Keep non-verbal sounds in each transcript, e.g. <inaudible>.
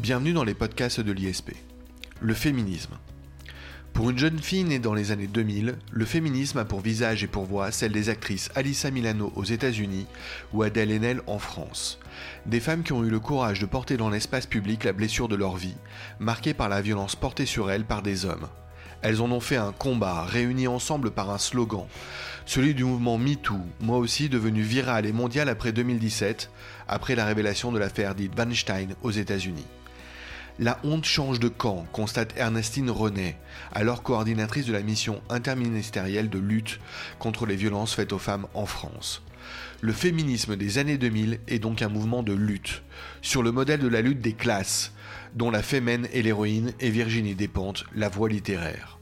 Bienvenue dans les podcasts de l'ISP. Le féminisme. Pour une jeune fille née dans les années 2000, le féminisme a pour visage et pour voix celle des actrices Alissa Milano aux États-Unis ou Adèle Haenel en France. Des femmes qui ont eu le courage de porter dans l'espace public la blessure de leur vie, marquée par la violence portée sur elles par des hommes. Elles en ont fait un combat, réuni ensemble par un slogan, celui du mouvement MeToo, moi aussi devenu viral et mondial après 2017, après la révélation de l'affaire dite Weinstein aux États-Unis. La honte change de camp, constate Ernestine René, alors coordinatrice de la mission interministérielle de lutte contre les violences faites aux femmes en France. Le féminisme des années 2000 est donc un mouvement de lutte, sur le modèle de la lutte des classes, dont la fémène est l'héroïne et Virginie Despentes la voix littéraire.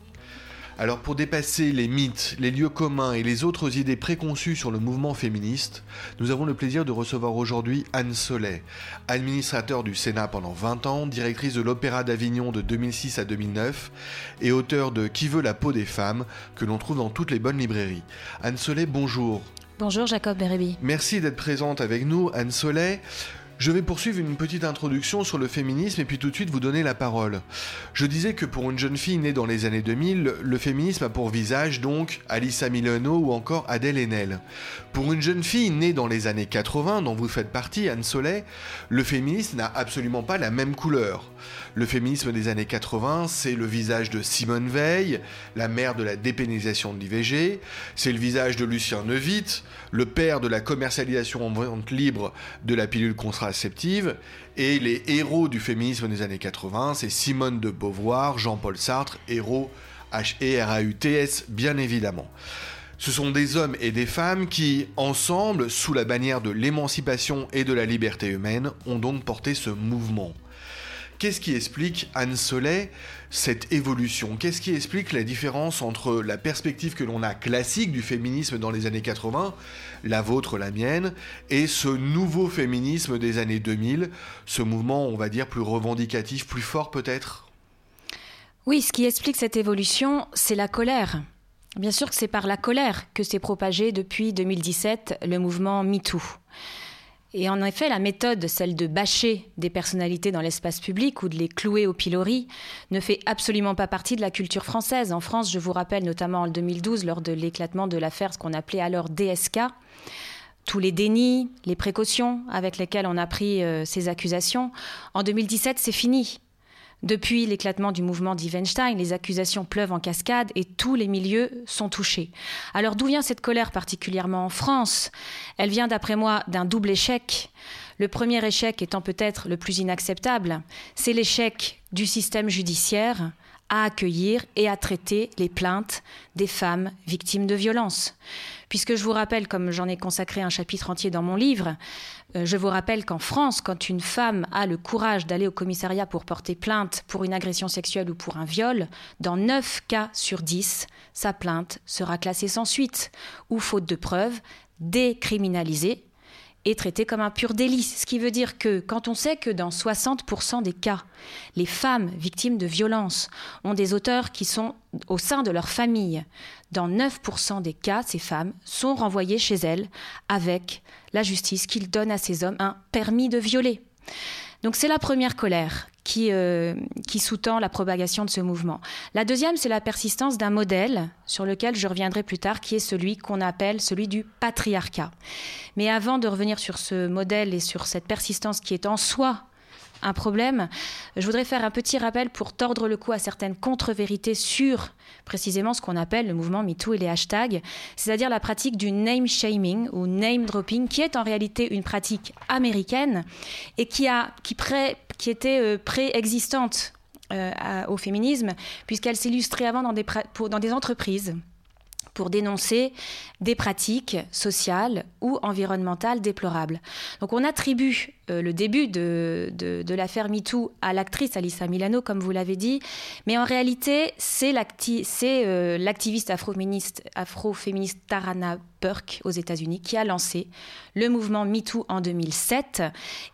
Alors pour dépasser les mythes, les lieux communs et les autres idées préconçues sur le mouvement féministe, nous avons le plaisir de recevoir aujourd'hui Anne Solet, administrateur du Sénat pendant 20 ans, directrice de l'Opéra d'Avignon de 2006 à 2009 et auteur de Qui veut la peau des femmes que l'on trouve dans toutes les bonnes librairies. Anne Solet, bonjour. Bonjour Jacob Bérébi. Merci d'être présente avec nous, Anne Solet. Je vais poursuivre une petite introduction sur le féminisme et puis tout de suite vous donner la parole. Je disais que pour une jeune fille née dans les années 2000, le féminisme a pour visage donc Alissa Milano ou encore Adèle Haenel. Pour une jeune fille née dans les années 80, dont vous faites partie, Anne Soleil, le féminisme n'a absolument pas la même couleur. Le féminisme des années 80, c'est le visage de Simone Veil, la mère de la dépénalisation de l'IVG, c'est le visage de Lucien Neuwitt, le père de la commercialisation en vente libre de la pilule contraceptive, et les héros du féminisme des années 80, c'est Simone de Beauvoir, Jean-Paul Sartre, héros H-E-R-A-U-T-S, bien évidemment. Ce sont des hommes et des femmes qui, ensemble, sous la bannière de l'émancipation et de la liberté humaine, ont donc porté ce mouvement. Qu'est-ce qui explique, Anne Soleil, cette évolution? Qu'est-ce qui explique la différence entre la perspective que l'on a classique du féminisme dans les années 80, la vôtre, la mienne, et ce nouveau féminisme des années 2000, ce mouvement, on va dire, plus revendicatif, plus fort peut-être? Oui, ce qui explique cette évolution, c'est la colère. Bien sûr que c'est par la colère que s'est propagé depuis 2017 le mouvement MeToo. Et en effet, la méthode, celle de bâcher des personnalités dans l'espace public ou de les clouer au pilori, ne fait absolument pas partie de la culture française. En France, je vous rappelle notamment en 2012, lors de l'éclatement de l'affaire, ce qu'on appelait alors DSK, tous les dénis, les précautions avec lesquelles on a pris euh, ces accusations. En 2017, c'est fini. Depuis l'éclatement du mouvement d'Evenstein, les accusations pleuvent en cascade et tous les milieux sont touchés. Alors d'où vient cette colère particulièrement en France? Elle vient d'après moi d'un double échec. Le premier échec étant peut-être le plus inacceptable, c'est l'échec du système judiciaire à accueillir et à traiter les plaintes des femmes victimes de violences. Puisque je vous rappelle, comme j'en ai consacré un chapitre entier dans mon livre, euh, je vous rappelle qu'en France, quand une femme a le courage d'aller au commissariat pour porter plainte pour une agression sexuelle ou pour un viol, dans 9 cas sur 10, sa plainte sera classée sans suite ou faute de preuves, décriminalisée est traité comme un pur délit. Ce qui veut dire que quand on sait que dans 60% des cas, les femmes victimes de violences ont des auteurs qui sont au sein de leur famille, dans 9% des cas, ces femmes sont renvoyées chez elles avec la justice qui donne à ces hommes un permis de violer. Donc c'est la première colère qui, euh, qui sous-tend la propagation de ce mouvement. La deuxième, c'est la persistance d'un modèle sur lequel je reviendrai plus tard, qui est celui qu'on appelle celui du patriarcat. Mais avant de revenir sur ce modèle et sur cette persistance qui est en soi un problème. Je voudrais faire un petit rappel pour tordre le cou à certaines contre-vérités sur précisément ce qu'on appelle le mouvement MeToo et les hashtags, c'est-à-dire la pratique du name shaming ou name dropping, qui est en réalité une pratique américaine et qui, a, qui, était euh, préexistante euh, au féminisme, puisqu'elle s'illustrait avant dans des entreprises pour dénoncer des pratiques sociales ou environnementales déplorables. Donc on attribue euh, le début de, de, l'affaire MeToo à l'actrice Alissa Milano, comme vous l'avez dit, mais en réalité c'est euh, l'activiste afro-féministe afro Tarana Burke aux États-Unis qui a lancé le mouvement MeToo en 2007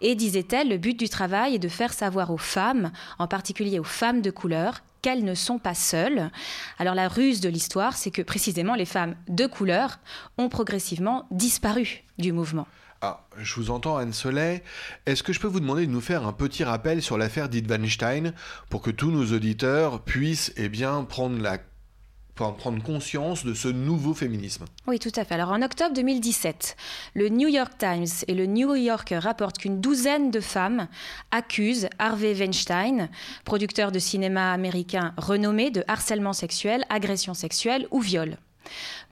et disait-elle le but du travail est de faire savoir aux femmes, en particulier aux femmes de couleur, qu'elles ne sont pas seules. Alors la ruse de l'histoire, c'est que précisément les femmes de couleur ont progressivement disparu du mouvement. Ah, je vous entends, Anne Soleil. Est-ce que je peux vous demander de nous faire un petit rappel sur l'affaire d'Id Weinstein pour que tous nos auditeurs puissent eh bien, prendre la prendre conscience de ce nouveau féminisme. Oui, tout à fait. Alors en octobre 2017, le New York Times et le New Yorker rapportent qu'une douzaine de femmes accusent Harvey Weinstein, producteur de cinéma américain renommé, de harcèlement sexuel, agression sexuelle ou viol.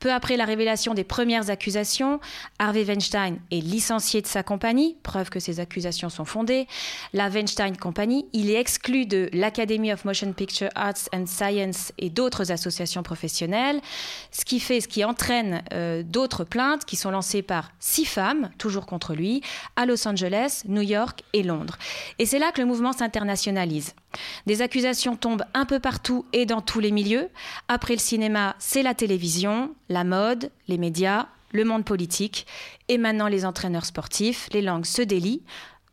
Peu après la révélation des premières accusations, Harvey Weinstein est licencié de sa compagnie, preuve que ces accusations sont fondées. La Weinstein Company, il est exclu de l'Academy of Motion Picture Arts and Science et d'autres associations professionnelles, ce qui fait, ce qui entraîne euh, d'autres plaintes qui sont lancées par six femmes, toujours contre lui, à Los Angeles, New York et Londres. Et c'est là que le mouvement s'internationalise. Des accusations tombent un peu partout et dans tous les milieux. Après le cinéma, c'est la télévision, la mode, les médias, le monde politique et maintenant les entraîneurs sportifs. Les langues se délient,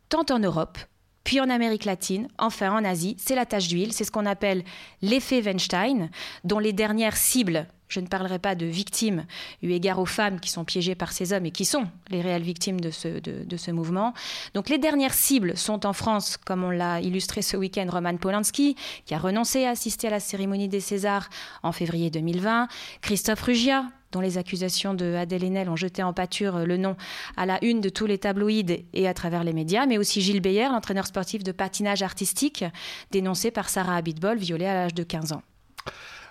tant en Europe, puis en Amérique latine, enfin en Asie. C'est la tache d'huile, c'est ce qu'on appelle l'effet Weinstein, dont les dernières cibles je ne parlerai pas de victimes, eu égard aux femmes qui sont piégées par ces hommes et qui sont les réelles victimes de ce, de, ce mouvement. Donc les dernières cibles sont en France, comme on l'a illustré ce week-end, Roman Polanski, qui a renoncé à assister à la cérémonie des Césars en février 2020, Christophe Rugia, dont les accusations de Adèle Haenel ont jeté en pâture le nom à la une de tous les tabloïds et à travers les médias, mais aussi Gilles Beyer, l'entraîneur sportif de patinage artistique, dénoncé par Sarah Abitbol, violée à l'âge de 15 ans.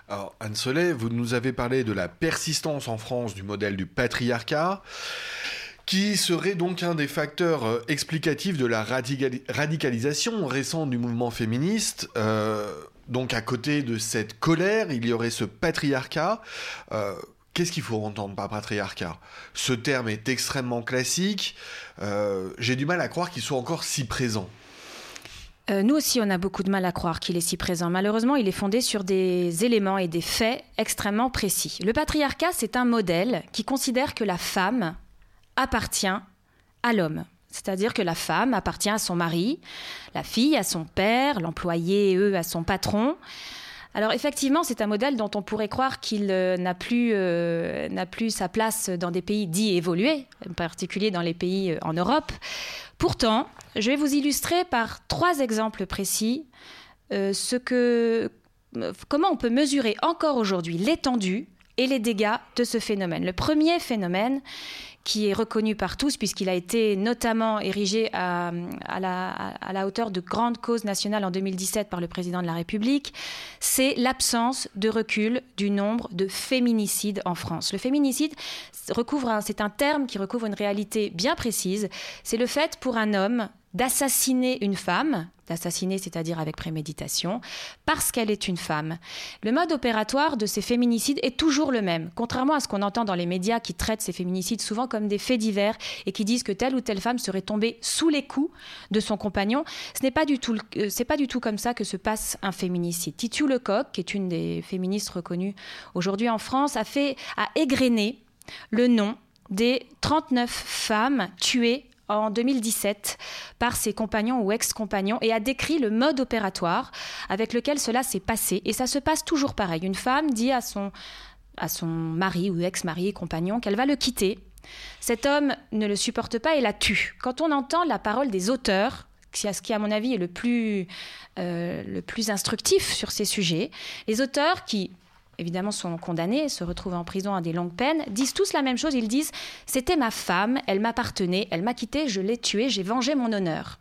Alors, Anne Soleil, vous nous avez parlé de la persistance en France du modèle du patriarcat qui serait donc un des facteurs euh, explicatifs de la radicalisation récente du mouvement féministe. Euh, donc à côté de cette colère, il y aurait ce patriarcat. Euh, qu'est-ce qu'il faut entendre par patriarcat? Ce terme est extrêmement classique. J'ai du mal à croire qu'il soit encore si présent. Euh, nous aussi, on a beaucoup de mal à croire qu'il est si présent. Malheureusement, il est fondé sur des éléments et des faits extrêmement précis. Le patriarcat, c'est un modèle qui considère que la femme appartient à l'homme. C'est-à-dire que la femme appartient à son mari, la fille à son père, l'employé, eux, à son patron. Alors effectivement, c'est un modèle dont on pourrait croire qu'il euh, n'a plus, euh, n'a plus sa place dans des pays dits évolués, en particulier dans les pays en Europe. Pourtant, je vais vous illustrer par trois exemples précis euh, euh, comment on peut mesurer encore aujourd'hui l'étendue et les dégâts de ce phénomène. Le premier phénomène, qui est reconnu par tous, puisqu'il a été notamment érigé à, la, hauteur de grande cause nationale en 2017 par le président de la République, c'est l'absence de recul du nombre de féminicides en France. Le féminicide recouvre, c'est un terme qui recouvre une réalité bien précise. C'est le fait pour un homme d'assassiner une femme, d'assassiner c'est-à-dire avec préméditation, parce qu'elle est une femme. Le mode opératoire de ces féminicides est toujours le même, contrairement à ce qu'on entend dans les médias qui traitent ces féminicides souvent comme des faits divers et qui disent que telle ou telle femme serait tombée sous les coups de son compagnon. Ce n'est pas du tout, euh, c'est pas du tout comme ça que se passe un féminicide. Titu Lecoq, qui est une des féministes reconnues aujourd'hui en France, a fait, a égrené le nom des 39 femmes tuées en 2017 par ses compagnons ou ex-compagnons et a décrit le mode opératoire avec lequel cela s'est passé. Et ça se passe toujours pareil. Une femme dit à son, à son mari ou ex-mari, compagnon, qu'elle va le quitter. Cet homme ne le supporte pas et la tue. Quand on entend la parole des auteurs, ce qui à mon avis est le plus, euh, le plus instructif sur ces sujets, les auteurs qui évidemment sont condamnés, se retrouvent en prison à des longues peines, disent tous la même chose. Ils disent C'était ma femme, elle m'appartenait, elle m'a quitté, je l'ai tuée, j'ai vengé mon honneur.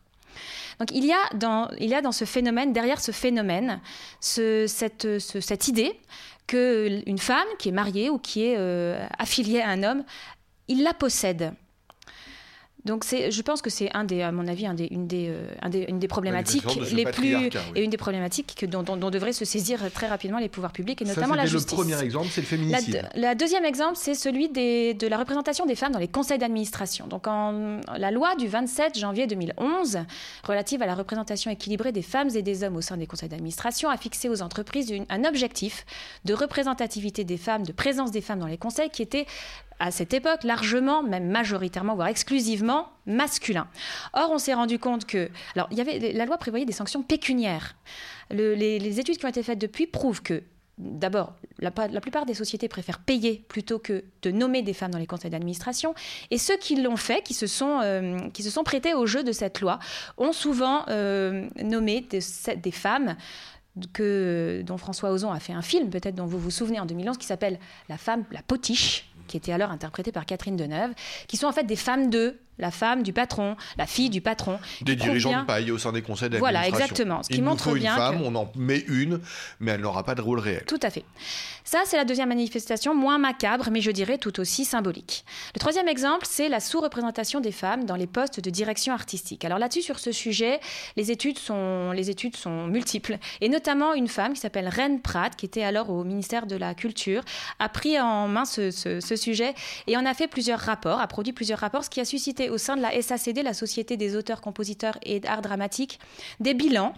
Donc il y, a dans, il y a dans ce phénomène, derrière ce phénomène, ce, cette, cette idée qu'une femme qui est mariée ou qui est euh, affiliée à un homme, il la possède. Donc je pense que c'est un des, à mon avis, un des, une, des, euh, une des problématiques les plus et une des problématiques que, dont, dont, devraient se saisir très rapidement les pouvoirs publics et notamment la justice. Le premier exemple, c'est le féminicide. La, deuxième exemple, c'est celui des, de la représentation des femmes dans les conseils d'administration. Donc en, la loi du 27 janvier 2011 relative à la représentation équilibrée des femmes et des hommes au sein des conseils d'administration a fixé aux entreprises un objectif de représentativité des femmes, de présence des femmes dans les conseils qui était à cette époque largement, même majoritairement, voire exclusivement masculin. Or, on s'est rendu compte que, alors, il y avait, la loi prévoyait des sanctions pécuniaires. les, études qui ont été faites depuis prouvent que d'abord, la, plupart des sociétés préfèrent payer plutôt que de nommer des femmes dans les conseils d'administration. Et ceux qui l'ont fait, qui se, sont, euh, qui se sont prêtés au jeu de cette loi, ont souvent euh, nommé des, des femmes que, dont François Ozon a fait un film, peut-être dont vous vous souvenez en 2011, qui s'appelle La femme, la potiche, qui était alors interprétée par Catherine Deneuve, qui sont en fait des femmes de la femme du patron, la fille du patron. Des dirigeants de paille au sein des conseils d'administration. Voilà, exactement. Ce qui Il montre nous faut bien une femme, que- on en met une, mais elle n'aura pas de rôle réel. Tout à fait. Ça, c'est la deuxième manifestation, moins macabre, mais je dirais tout aussi symbolique. Le troisième exemple, c'est la sous-représentation des femmes dans les postes de direction artistique. Alors là-dessus, sur ce sujet, les études sont, les études sont multiples. Et notamment, une femme qui s'appelle Reine Pratt, qui était alors au ministère de la Culture, a pris en main ce, ce- ce sujet et en a fait plusieurs rapports, a produit plusieurs rapports, ce qui a suscité au sein de la SACD, la Société des auteurs, compositeurs et d'art dramatique, des bilans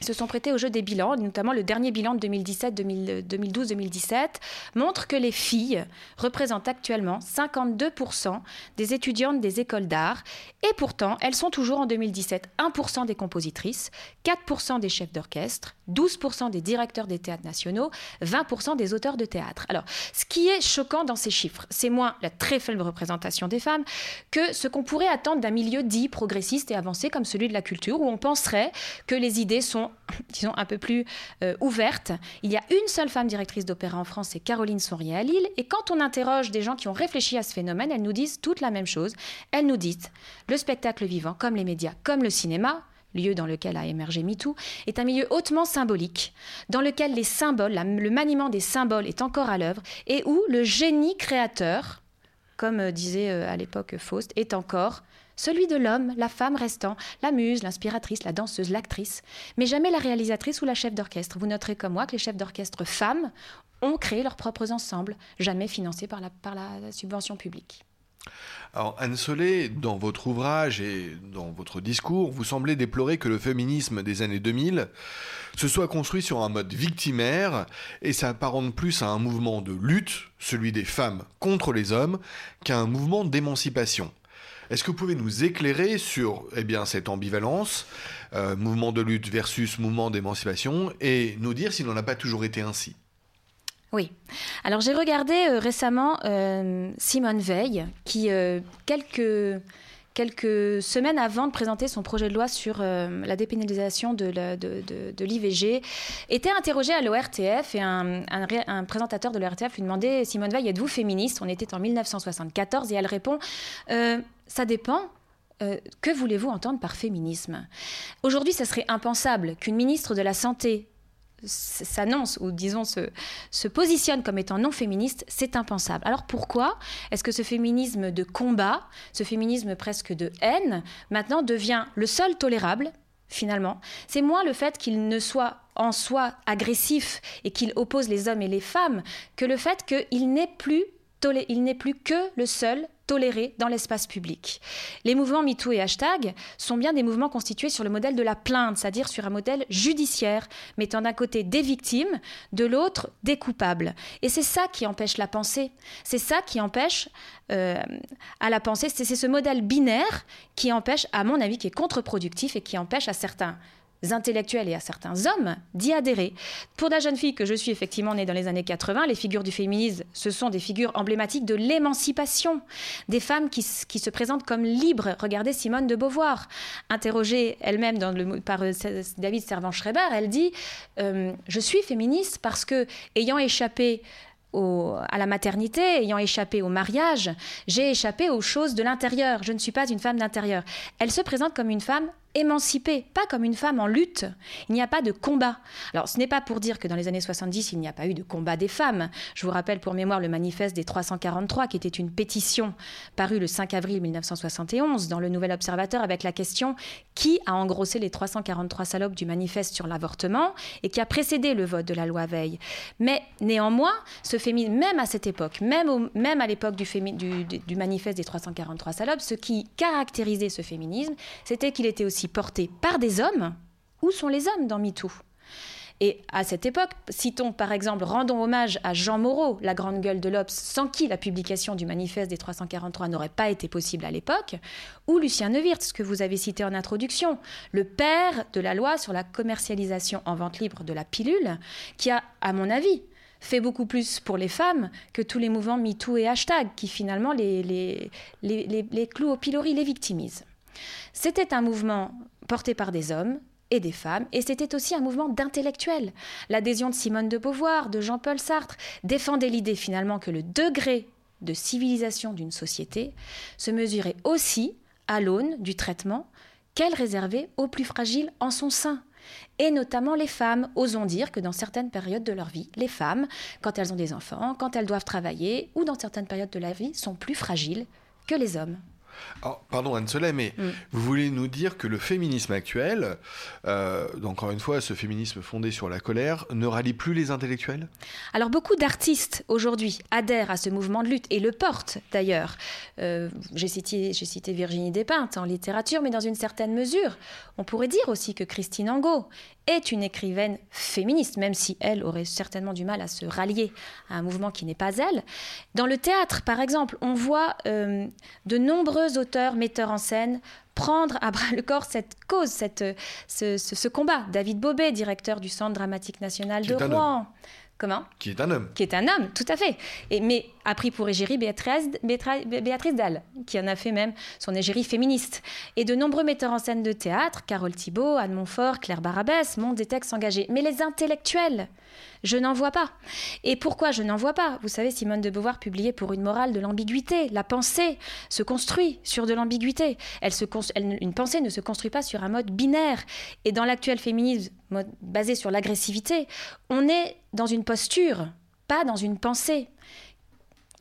se sont prêtés au jeu des bilans, notamment le dernier bilan de 2017-2012-2017 montre que les filles représentent actuellement 52% des étudiantes des écoles d'art et pourtant elles sont toujours en 2017 1% des compositrices, 4% des chefs d'orchestre, 12% des directeurs des théâtres nationaux, 20% des auteurs de théâtre. Alors, ce qui est choquant dans ces chiffres, c'est moins la très faible représentation des femmes que ce qu'on pourrait attendre d'un milieu dit progressiste et avancé comme celui de la culture, où on penserait que les idées sont, disons, <coughs> un peu plus euh, ouvertes. Il y a une seule femme directrice d'opéra en France, c'est Caroline Sonrier à Lille, et quand on interroge des gens qui ont réfléchi à ce phénomène, elles nous disent toute la même chose. Elles nous disent, le spectacle vivant, comme les médias, comme le cinéma, lieu dans lequel a émergé MeToo, est un milieu hautement symbolique, dans lequel les symboles, le maniement des symboles est encore à l'œuvre, et où le génie créateur, comme euh, disait euh, à l'époque Faust, est encore celui de l'homme, la femme restant, la muse, l'inspiratrice, la danseuse, l'actrice, mais jamais la réalisatrice ou la chef d'orchestre. Vous noterez comme moi que les chefs d'orchestre femmes ont créé leurs propres ensembles, jamais financés par la, subvention publique. Alors, Anne Solé, dans votre ouvrage et dans votre discours, vous semblez déplorer que le féminisme des années 2000 se soit construit sur un mode victimaire et s'apparente plus à un mouvement de lutte, celui des femmes contre les hommes, qu'à un mouvement d'émancipation. Est-ce que vous pouvez nous éclairer sur eh bien, cette ambivalence, euh, mouvement de lutte versus mouvement d'émancipation, et nous dire s'il n'en a pas toujours été ainsi? Oui. Alors j'ai regardé euh, récemment euh, Simone Veil, qui quelques quelques semaines avant de présenter son projet de loi sur euh, la dépénalisation de, l'IVG, était interrogée à l'ORTF et un, un ré- un présentateur de l'ORTF lui demandait Simone Veil, êtes-vous féministe? On était en 1974 et elle répond Euh, Ça dépend. Euh, que voulez-vous entendre par féminisme? Aujourd'hui, ça serait impensable qu'une ministre de la Santé s'annonce ou disons se, se positionne comme étant non féministe, c'est impensable. Alors pourquoi est-ce que ce féminisme de combat, ce féminisme presque de haine, maintenant devient le seul tolérable finalement? C'est moins le fait qu'il ne soit en soi agressif et qu'il oppose les hommes et les femmes que le fait qu'il n'est plus n'est plus que le seul toléré dans l'espace public. Les mouvements MeToo et hashtag sont bien des mouvements constitués sur le modèle de la plainte, c'est-à-dire sur un modèle judiciaire, mettant d'un côté des victimes, de l'autre des coupables. Et c'est ça qui empêche la pensée. C'est ça qui empêche euh, à la pensée. C'est ce modèle binaire qui empêche, à mon avis, qui est contre-productif et qui empêche à certains intellectuels et à certains hommes d'y adhérer. Pour la jeune fille que je suis, effectivement née dans les années 80, les figures du féminisme, ce sont des figures emblématiques de l'émancipation, des femmes qui, qui se présentent comme libres. Regardez Simone de Beauvoir, interrogée elle-même par euh, David Servan-Schreiber, elle dit euh, Je suis féministe parce que, ayant échappé à la maternité, ayant échappé au mariage, j'ai échappé aux choses de l'intérieur. Je ne suis pas une femme d'intérieur. Elle se présente comme une femme émancipée, pas comme une femme en lutte. Il n'y a pas de combat. Alors, ce n'est pas pour dire que dans les années 70, il n'y a pas eu de combat des femmes. Je vous rappelle pour mémoire le manifeste des 343, qui était une pétition parue le 5 avril 1971 dans le Nouvel Observateur avec la question qui a engrossé les 343 salopes du manifeste sur l'avortement et qui a précédé le vote de la loi Veil? Mais néanmoins, ce féminisme, même à cette époque, même, à l'époque du manifeste des 343 salopes, ce qui caractérisait ce féminisme, c'était qu'il était aussi porté par des hommes. Où sont les hommes dans MeToo? Et à cette époque, citons par exemple, rendons hommage à Jean Moreau, la grande gueule de l'Obs, sans qui la publication du manifeste des 343 n'aurait pas été possible à l'époque, ou Lucien Neuwirth, que vous avez cité en introduction, le père de la loi sur la commercialisation en vente libre de la pilule, qui a, à mon avis, fait beaucoup plus pour les femmes que tous les mouvements MeToo et hashtag qui finalement les, les, les, clouent au pilori, les victimisent. C'était un mouvement porté par des hommes et des femmes, et c'était aussi un mouvement d'intellectuels. L'adhésion de Simone de Beauvoir, de Jean-Paul Sartre, défendait l'idée finalement que le degré de civilisation d'une société se mesurait aussi à l'aune du traitement qu'elle réservait aux plus fragiles en son sein et notamment les femmes. Osons dire que dans certaines périodes de leur vie, les femmes, quand elles ont des enfants, quand elles doivent travailler, ou dans certaines périodes de la vie, sont plus fragiles que les hommes. Alors, pardon Anne Soleil, mais mm. vous voulez nous dire que le féminisme actuel, euh, encore une fois, ce féminisme fondé sur la colère, ne rallie plus les intellectuels? Alors beaucoup d'artistes aujourd'hui adhèrent à ce mouvement de lutte et le portent d'ailleurs. Euh, j'ai cité, cité, Virginie Despeintes en littérature, mais dans une certaine mesure, on pourrait dire aussi que Christine Angot est une écrivaine féministe, même si elle aurait certainement du mal à se rallier à un mouvement qui n'est pas elle. Dans le théâtre, par exemple, on voit euh, de nombreux auteurs, metteurs en scène prendre à bras le corps cette cause, cette, ce, combat. David Bobet, directeur du Centre dramatique national de Rouen. Comment Qui est un homme. Qui est un homme, tout à fait. Et, mais a pris pour égérie Béatrice, Béatrice Dalle, qui en a fait même son égérie féministe. Et de nombreux metteurs en scène de théâtre, Carole Thibault, Anne Montfort, Claire Barabès, montrent des textes engagés. Mais les intellectuels, je n'en vois pas. Et pourquoi je n'en vois pas? Vous savez, Simone de Beauvoir publiait pour une morale de l'ambiguïté. La pensée se construit sur de l'ambiguïté. Elle une pensée ne se construit pas sur un mode binaire. Et dans l'actuel féminisme basé sur l'agressivité, on est dans une posture, pas dans une pensée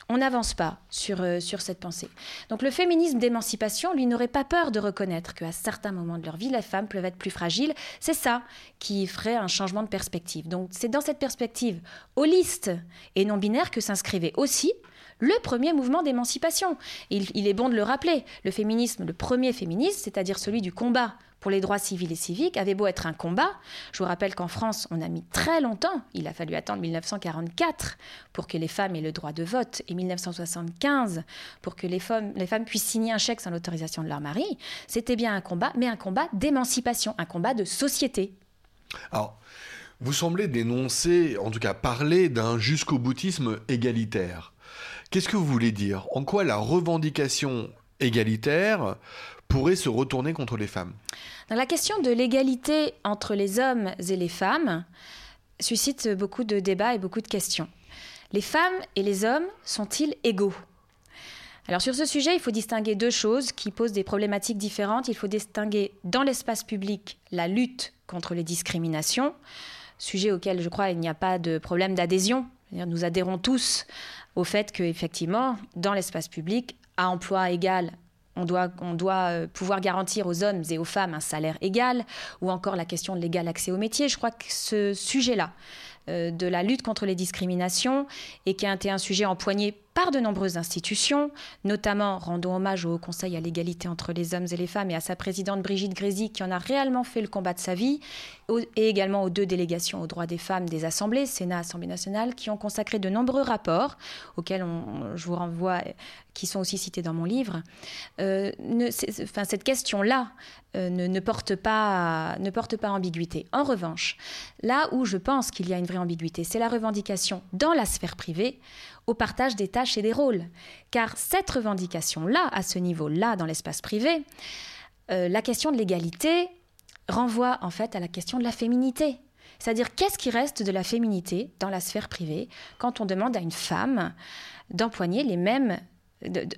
on n'avance pas sur, euh, sur cette pensée. Donc le féminisme d'émancipation, lui, n'aurait pas peur de reconnaître qu'à certains moments de leur vie, les femmes peuvent être plus fragiles. C'est ça qui ferait un changement de perspective. Donc c'est dans cette perspective holiste et non binaire que s'inscrivait aussi le premier mouvement d'émancipation. Il, est bon de le rappeler. Le féminisme, le premier féminisme, c'est-à-dire celui du combat pour les droits civils et civiques avait beau être un combat. Je vous rappelle qu'en France, on a mis très longtemps, il a fallu attendre 1944 pour que les femmes aient le droit de vote et 1975 pour que les femmes, les femmes puissent signer un chèque sans l'autorisation de leur mari. C'était bien un combat, mais un combat d'émancipation, un combat de société. Alors, vous semblez dénoncer, en tout cas parler d'un jusqu'au boutisme égalitaire. Qu'est-ce que vous voulez dire? En quoi la revendication égalitaire pourrait se retourner contre les femmes? La question de l'égalité entre les hommes et les femmes suscite beaucoup de débats et beaucoup de questions. Les femmes et les hommes sont-ils égaux? Alors sur ce sujet, il faut distinguer deux choses qui posent des problématiques différentes. Il faut distinguer dans l'espace public la lutte contre les discriminations, sujet auquel je crois il n'y a pas de problème d'adhésion. Nous adhérons tous au fait qu'effectivement, dans l'espace public, à emploi égal, on doit, euh, pouvoir garantir aux hommes et aux femmes un salaire égal, ou encore la question de l'égal accès au métier. Je crois que ce sujet-là, euh, de la lutte contre les discriminations, et qui a été un sujet empoigné par de nombreuses institutions, notamment rendons hommage au Conseil à l'égalité entre les hommes et les femmes et à sa présidente Brigitte Grézy qui en a réellement fait le combat de sa vie, et également aux deux délégations aux droits des femmes des assemblées, Sénat, Assemblée nationale, qui ont consacré de nombreux rapports auxquels je vous renvoie, qui sont aussi cités dans mon livre. Euh, enfin, cette question-là euh, ne, porte pas, ne porte pas ambiguïté. En revanche, là où je pense qu'il y a une vraie ambiguïté, c'est la revendication dans la sphère privée au partage des tâches des rôles. Car cette revendication-là, à ce niveau-là, dans l'espace privé, euh, la question de l'égalité renvoie en fait à la question de la féminité. C'est-à-dire qu'est-ce qui reste de la féminité dans la sphère privée quand on demande à une femme d'empoigner les mêmes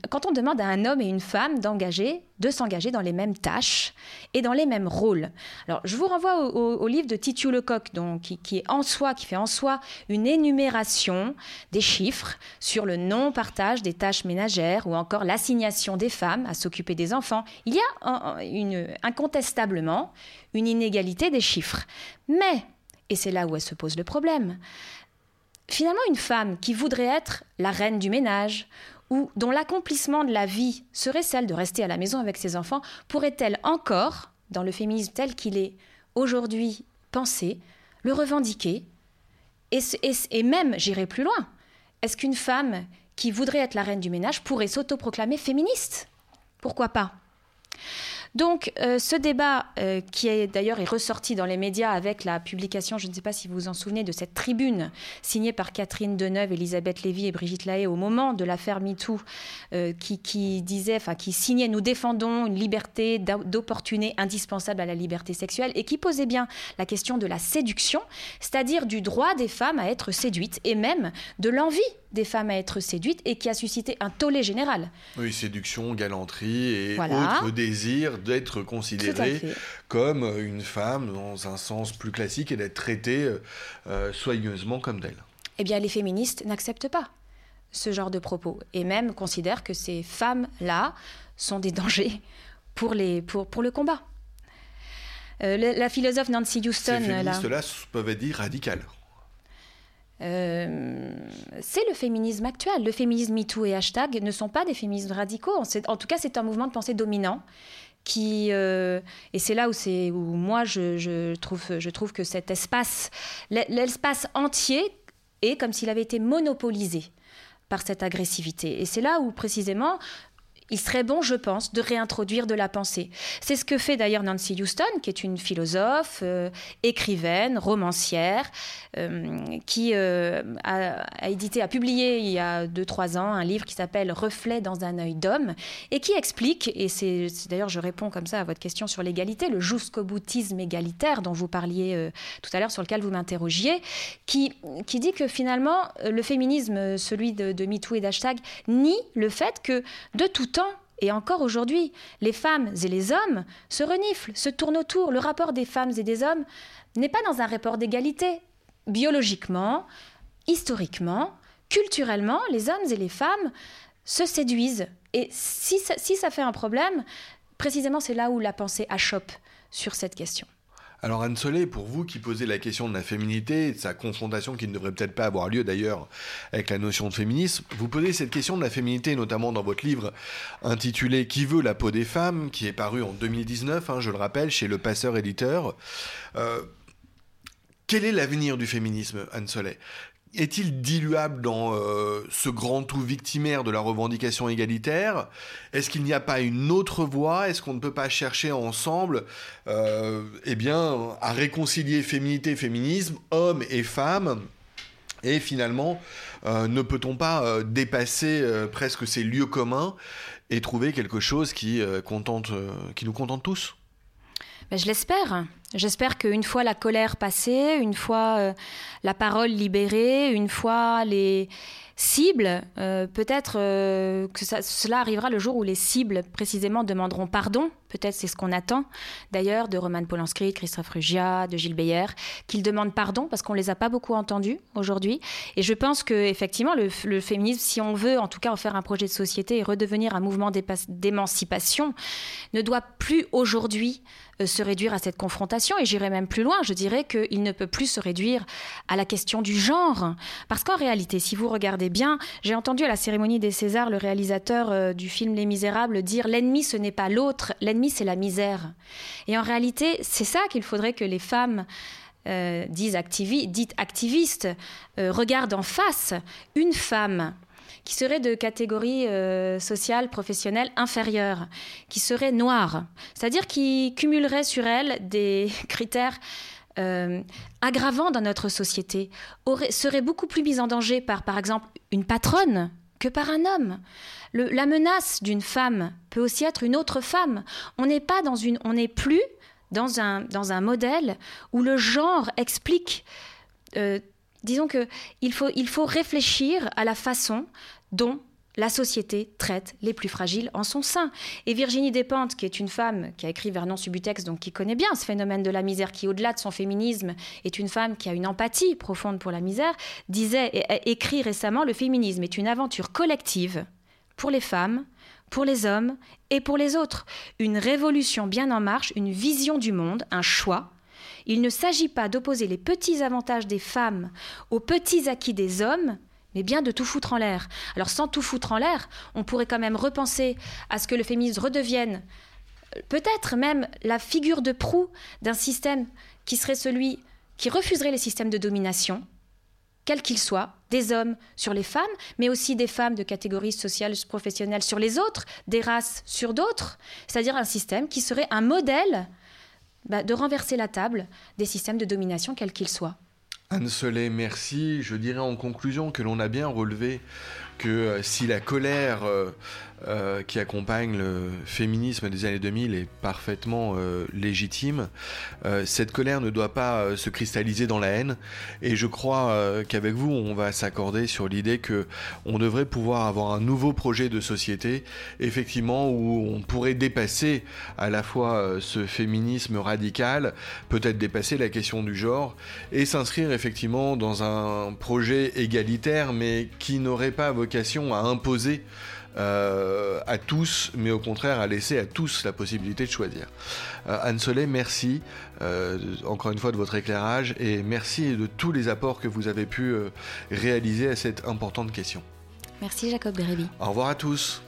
quand on demande à un homme et une femme d'engager, de s'engager dans les mêmes tâches et dans les mêmes rôles. Alors, je vous renvoie au, livre de Titiou Lecoq, donc, qui, est en soi, qui fait en soi une énumération des chiffres sur le non-partage des tâches ménagères ou encore l'assignation des femmes à s'occuper des enfants. Il y a incontestablement une inégalité des chiffres. Mais, et c'est là où se pose le problème, finalement, une femme qui voudrait être la reine du ménage ou dont l'accomplissement de la vie serait celle de rester à la maison avec ses enfants, pourrait-elle encore, dans le féminisme tel qu'il est aujourd'hui pensé, le revendiquer, et, et même, j'irai plus loin, est-ce qu'une femme qui voudrait être la reine du ménage pourrait s'autoproclamer féministe? Pourquoi pas? Donc euh, ce débat euh, qui est d'ailleurs ressorti dans les médias avec la publication, je ne sais pas si vous vous en souvenez, de cette tribune signée par Catherine Deneuve, Elisabeth Lévy et Brigitte Lahaye au moment de l'affaire MeToo, euh, qui, disait, signait Nous défendons une liberté d'opportuné indispensable à la liberté sexuelle et qui posait bien la question de la séduction, c'est-à-dire du droit des femmes à être séduites et même de l'envie des femmes à être séduites et qui a suscité un tollé général. Oui, séduction, galanterie et autre désir d'être considérée comme une femme dans un sens plus classique et d'être traitée euh, soigneusement comme telle. Eh bien, les féministes n'acceptent pas ce genre de propos et même considèrent que ces femmes-là sont des dangers pour, les, pour, pour le combat. Euh, la, philosophe Nancy Houston... Ces féministes-là peuvent être dit radicales. Euh, c'est le féminisme actuel. Le féminisme MeToo et hashtag ne sont pas des féminismes radicaux. En tout cas, c'est un mouvement de pensée dominant. Qui, euh, et c'est là où, où moi je, trouve, je trouve que cet espace, l'espace entier, est comme s'il avait été monopolisé par cette agressivité. Et c'est là où précisément il serait bon, je pense, de réintroduire de la pensée. C'est ce que fait d'ailleurs Nancy Houston, qui est une philosophe, euh, écrivaine, romancière, euh, qui euh, a, édité, a publié il y a 2-3 ans un livre qui s'appelle Reflet dans un œil d'homme, et qui explique, et c'est d'ailleurs je réponds comme ça à votre question sur l'égalité, le jusqu'au boutisme égalitaire dont vous parliez tout à l'heure, sur lequel vous m'interrogiez, qui, qui dit que finalement le féminisme, celui de, de MeToo et d'Hashtag, nie le fait que de tout temps, et encore aujourd'hui, les femmes et les hommes se reniflent, se tournent autour. Le rapport des femmes et des hommes n'est pas dans un rapport d'égalité. Biologiquement, historiquement, culturellement, les hommes et les femmes se séduisent. Et si ça, fait un problème, précisément c'est là où la pensée achoppe sur cette question. Alors Anne Solé, pour vous qui posez la question de la féminité, de sa confrontation qui ne devrait peut-être pas avoir lieu d'ailleurs avec la notion de féminisme, vous posez cette question de la féminité notamment dans votre livre intitulé Qui veut la peau des femmes, qui est paru en 2019, hein, je le rappelle, chez Le Passeur éditeur. Euh, quel est l'avenir du féminisme, Anne Soleil? Est-il diluable dans euh, ce grand tout victimaire de la revendication égalitaire? Est-ce qu'il n'y a pas une autre voie? Est-ce qu'on ne peut pas chercher ensemble euh, eh bien, à réconcilier féminité féminisme, hommes et femmes? Et finalement, euh, ne peut-on pas dépasser presque ces lieux communs et trouver quelque chose qui, contente, qui nous contente tous? Ben, Je l'espère. J'espère qu'une fois la colère passée, une fois euh, la parole libérée, une fois les cibles, euh, peut-être euh, que cela arrivera le jour où les cibles précisément demanderont pardon. Peut-être c'est ce qu'on attend d'ailleurs de Roman Polanski, de Christophe Rugia, de Gilles Beyer, qu'ils demandent pardon parce qu'on les a pas beaucoup entendus aujourd'hui. Et je pense que effectivement le, le, féminisme, si on veut en tout cas en faire un projet de société et redevenir un mouvement d'émancipation, ne doit plus aujourd'hui se réduire à cette confrontation. Et j'irai même plus loin, je dirais qu'il ne peut plus se réduire à la question du genre. Parce qu'en réalité, si vous regardez bien, j'ai entendu à la cérémonie des Césars le réalisateur euh, du film Les Misérables dire L'ennemi, ce n'est pas l'autre, l'ennemi, c'est la misère. Et en réalité, c'est ça qu'il faudrait que les femmes euh, dites activistes regardent en face. Une femme qui serait de catégorie euh, sociale, professionnelle inférieure, qui serait noire, c'est-à-dire qui cumulerait sur elle des <laughs> critères euh, aggravants dans notre société, aurait, serait beaucoup plus mise en danger par, par exemple, une patronne que par un homme. la menace d'une femme peut aussi être une autre femme. On n'est pas dans une, on n'est plus dans un, dans un modèle où le genre explique euh, disons que il faut, il faut réfléchir à la façon dont la société traite les plus fragiles en son sein. Et Virginie Despentes, qui est une femme qui a écrit Vernon Subutex, donc qui connaît bien ce phénomène de la misère, qui au-delà de son féminisme est une femme qui a une empathie profonde pour la misère, disait et écrit récemment le féminisme est une aventure collective pour les femmes, pour les hommes et pour les autres, une révolution bien en marche, une vision du monde, un choix. Il ne s'agit pas d'opposer les petits avantages des femmes aux petits acquis des hommes, mais bien de tout foutre en l'air. Alors sans tout foutre en l'air, on pourrait quand même repenser à ce que le féminisme redevienne euh, peut-être même la figure de proue d'un système qui serait celui qui refuserait les systèmes de domination, quels qu'ils soient, des hommes sur les femmes, mais aussi des femmes de catégories sociales professionnelles sur les autres, des races sur d'autres, c'est-à-dire un système qui serait un modèle bah, de renverser la table des systèmes de domination, quels qu'ils soient. Anne Soleil, merci. Je dirais en conclusion que l'on a bien relevé que euh, si la colère euh, euh, qui accompagne le féminisme des années 2000 est parfaitement légitime, cette colère ne doit pas se cristalliser dans la haine. Et je crois qu'avec vous, on va s'accorder sur l'idée que on devrait pouvoir avoir un nouveau projet de société, effectivement, où on pourrait dépasser à la fois ce féminisme radical, peut-être dépasser la question du genre, et s'inscrire effectivement dans un projet égalitaire, mais qui n'aurait pas vocation à imposer euh, à tous, mais au contraire à laisser à tous la possibilité de choisir. Euh, Anne Soleil, merci euh, encore une fois de votre éclairage et merci de tous les apports que vous avez pu réaliser à cette importante question. Merci Jacob Bérébi. Au revoir à tous.